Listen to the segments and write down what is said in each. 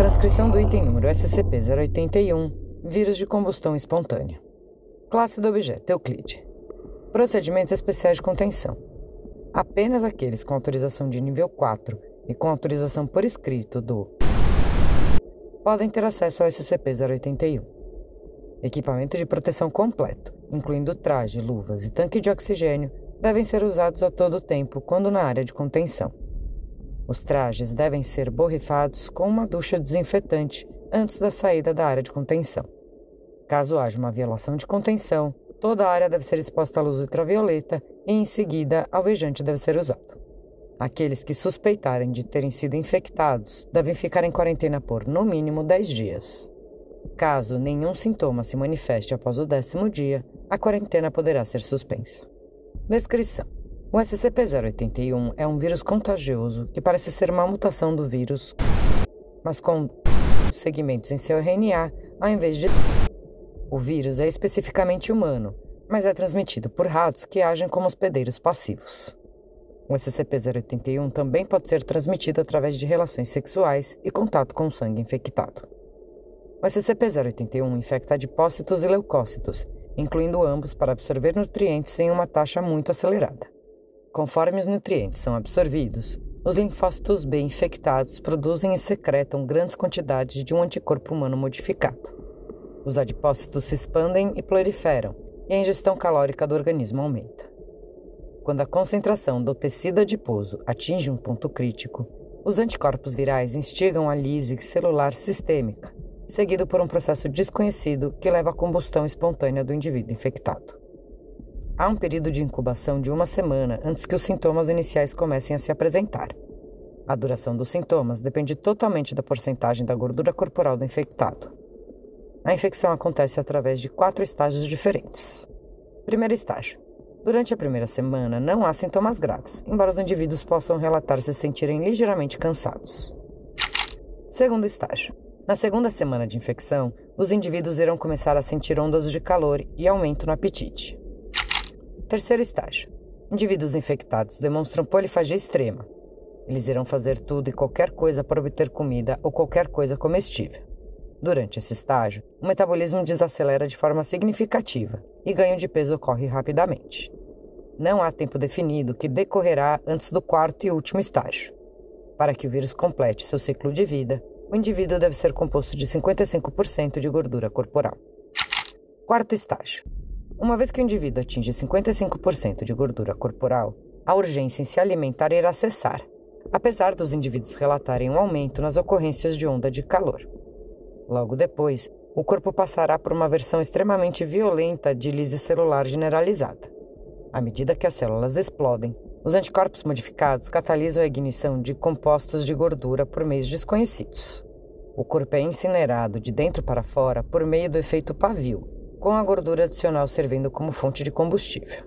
Transcrição do item número SCP-081, vírus de combustão espontânea. Classe do objeto Euclide. Procedimentos especiais de contenção. Apenas aqueles com autorização de nível 4 e com autorização por escrito do podem ter acesso ao SCP-081. Equipamento de proteção completo, incluindo traje, luvas e tanque de oxigênio, devem ser usados a todo tempo quando na área de contenção. Os trajes devem ser borrifados com uma ducha desinfetante antes da saída da área de contenção. Caso haja uma violação de contenção, toda a área deve ser exposta à luz ultravioleta e, em seguida, alvejante deve ser usado. Aqueles que suspeitarem de terem sido infectados devem ficar em quarentena por, no mínimo, 10 dias. Caso nenhum sintoma se manifeste após o décimo dia, a quarentena poderá ser suspensa. Descrição: o SCP-081 é um vírus contagioso que parece ser uma mutação do vírus, mas com segmentos em seu RNA ao invés de. O vírus é especificamente humano, mas é transmitido por ratos que agem como hospedeiros passivos. O SCP-081 também pode ser transmitido através de relações sexuais e contato com sangue infectado. O SCP-081 infecta adipócitos e leucócitos, incluindo ambos para absorver nutrientes em uma taxa muito acelerada. Conforme os nutrientes são absorvidos, os linfócitos B infectados produzem e secretam grandes quantidades de um anticorpo humano modificado. Os adipócitos se expandem e proliferam, e a ingestão calórica do organismo aumenta. Quando a concentração do tecido adiposo atinge um ponto crítico, os anticorpos virais instigam a lise celular sistêmica, seguido por um processo desconhecido que leva à combustão espontânea do indivíduo infectado. Há um período de incubação de uma semana antes que os sintomas iniciais comecem a se apresentar. A duração dos sintomas depende totalmente da porcentagem da gordura corporal do infectado. A infecção acontece através de quatro estágios diferentes. Primeiro estágio. Durante a primeira semana, não há sintomas graves, embora os indivíduos possam relatar se sentirem ligeiramente cansados. Segundo estágio. Na segunda semana de infecção, os indivíduos irão começar a sentir ondas de calor e aumento no apetite. Terceiro estágio. Indivíduos infectados demonstram polifagia extrema. Eles irão fazer tudo e qualquer coisa para obter comida ou qualquer coisa comestível. Durante esse estágio, o metabolismo desacelera de forma significativa e ganho de peso ocorre rapidamente. Não há tempo definido que decorrerá antes do quarto e último estágio. Para que o vírus complete seu ciclo de vida, o indivíduo deve ser composto de 55% de gordura corporal. Quarto estágio. Uma vez que o indivíduo atinge 55% de gordura corporal, a urgência em se alimentar irá cessar, apesar dos indivíduos relatarem um aumento nas ocorrências de onda de calor. Logo depois, o corpo passará por uma versão extremamente violenta de lise celular generalizada. À medida que as células explodem, os anticorpos modificados catalisam a ignição de compostos de gordura por meios desconhecidos. O corpo é incinerado de dentro para fora por meio do efeito pavio, com a gordura adicional servindo como fonte de combustível.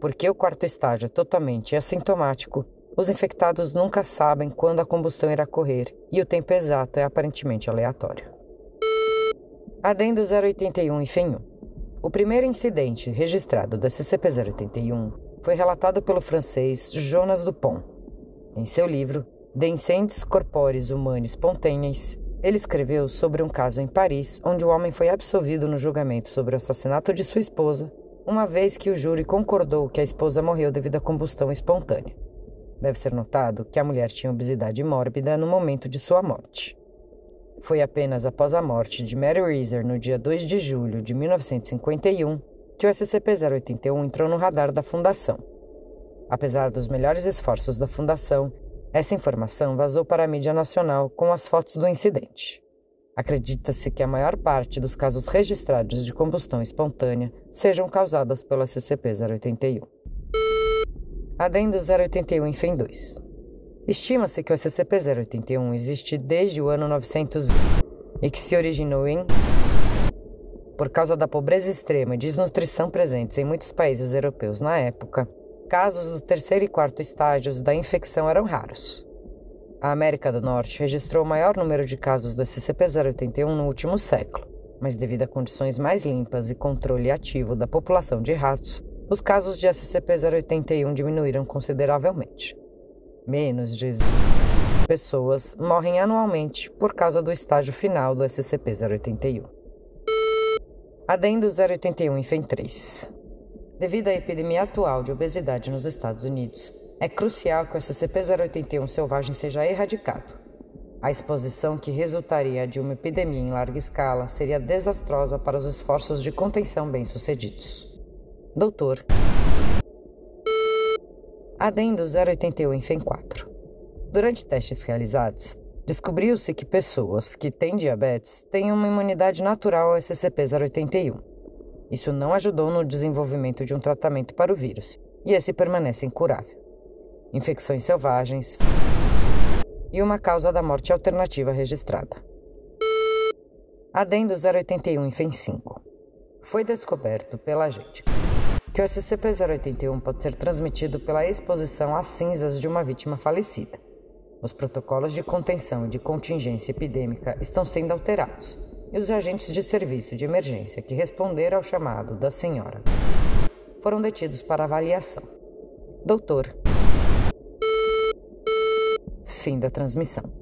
Porque o quarto estágio é totalmente assintomático, os infectados nunca sabem quando a combustão irá ocorrer e o tempo exato é aparentemente aleatório. Adendo 081 e FEM 1. O primeiro incidente registrado do SCP-081 foi relatado pelo francês Jonas Dupont. Em seu livro De Incendies Corporis Humanis Spontaneis, ele escreveu sobre um caso em Paris onde o homem foi absolvido no julgamento sobre o assassinato de sua esposa, uma vez que o júri concordou que a esposa morreu devido à combustão espontânea. Deve ser notado que a mulher tinha obesidade mórbida no momento de sua morte. Foi apenas após a morte de Mary Reeser no dia 2 de julho de 1951 que o SCP-081 entrou no radar da Fundação. Apesar dos melhores esforços da Fundação, essa informação vazou para a mídia nacional com as fotos do incidente. Acredita-se que a maior parte dos casos registrados de combustão espontânea sejam causadas pelo SCP-081. Adendo 081 em FEM 2. Estima-se que o SCP-081 existe desde o ano 900 e que se originou em por causa da pobreza extrema e desnutrição presentes em muitos países europeus na época, casos do terceiro e quarto estágios da infecção eram raros. A América do Norte registrou o maior número de casos do SCP-081 no último século, mas devido a condições mais limpas e controle ativo da população de ratos, os casos de SCP-081 diminuíram consideravelmente. Menos de pessoas morrem anualmente por causa do estágio final do SCP-081. Adendo 081 em FEM 3. Devido à epidemia atual de obesidade nos Estados Unidos, é crucial que o SCP-081 selvagem seja erradicado. A exposição que resultaria de uma epidemia em larga escala seria desastrosa para os esforços de contenção bem-sucedidos. Doutor. Adendo 081 em FEM 4. Durante testes realizados, descobriu-se que pessoas que têm diabetes têm uma imunidade natural ao SCP-081. Isso não ajudou no desenvolvimento de um tratamento para o vírus, e esse permanece incurável infecções selvagens e uma causa da morte alternativa registrada. Adendo 081 em FEM 5. Foi descoberto pela gente que o SCP-081 pode ser transmitido pela exposição às cinzas de uma vítima falecida. Os protocolos de contenção e de contingência epidêmica estão sendo alterados e os agentes de serviço de emergência que responderam ao chamado da senhora foram detidos para avaliação. Doutor, Fim da transmissão.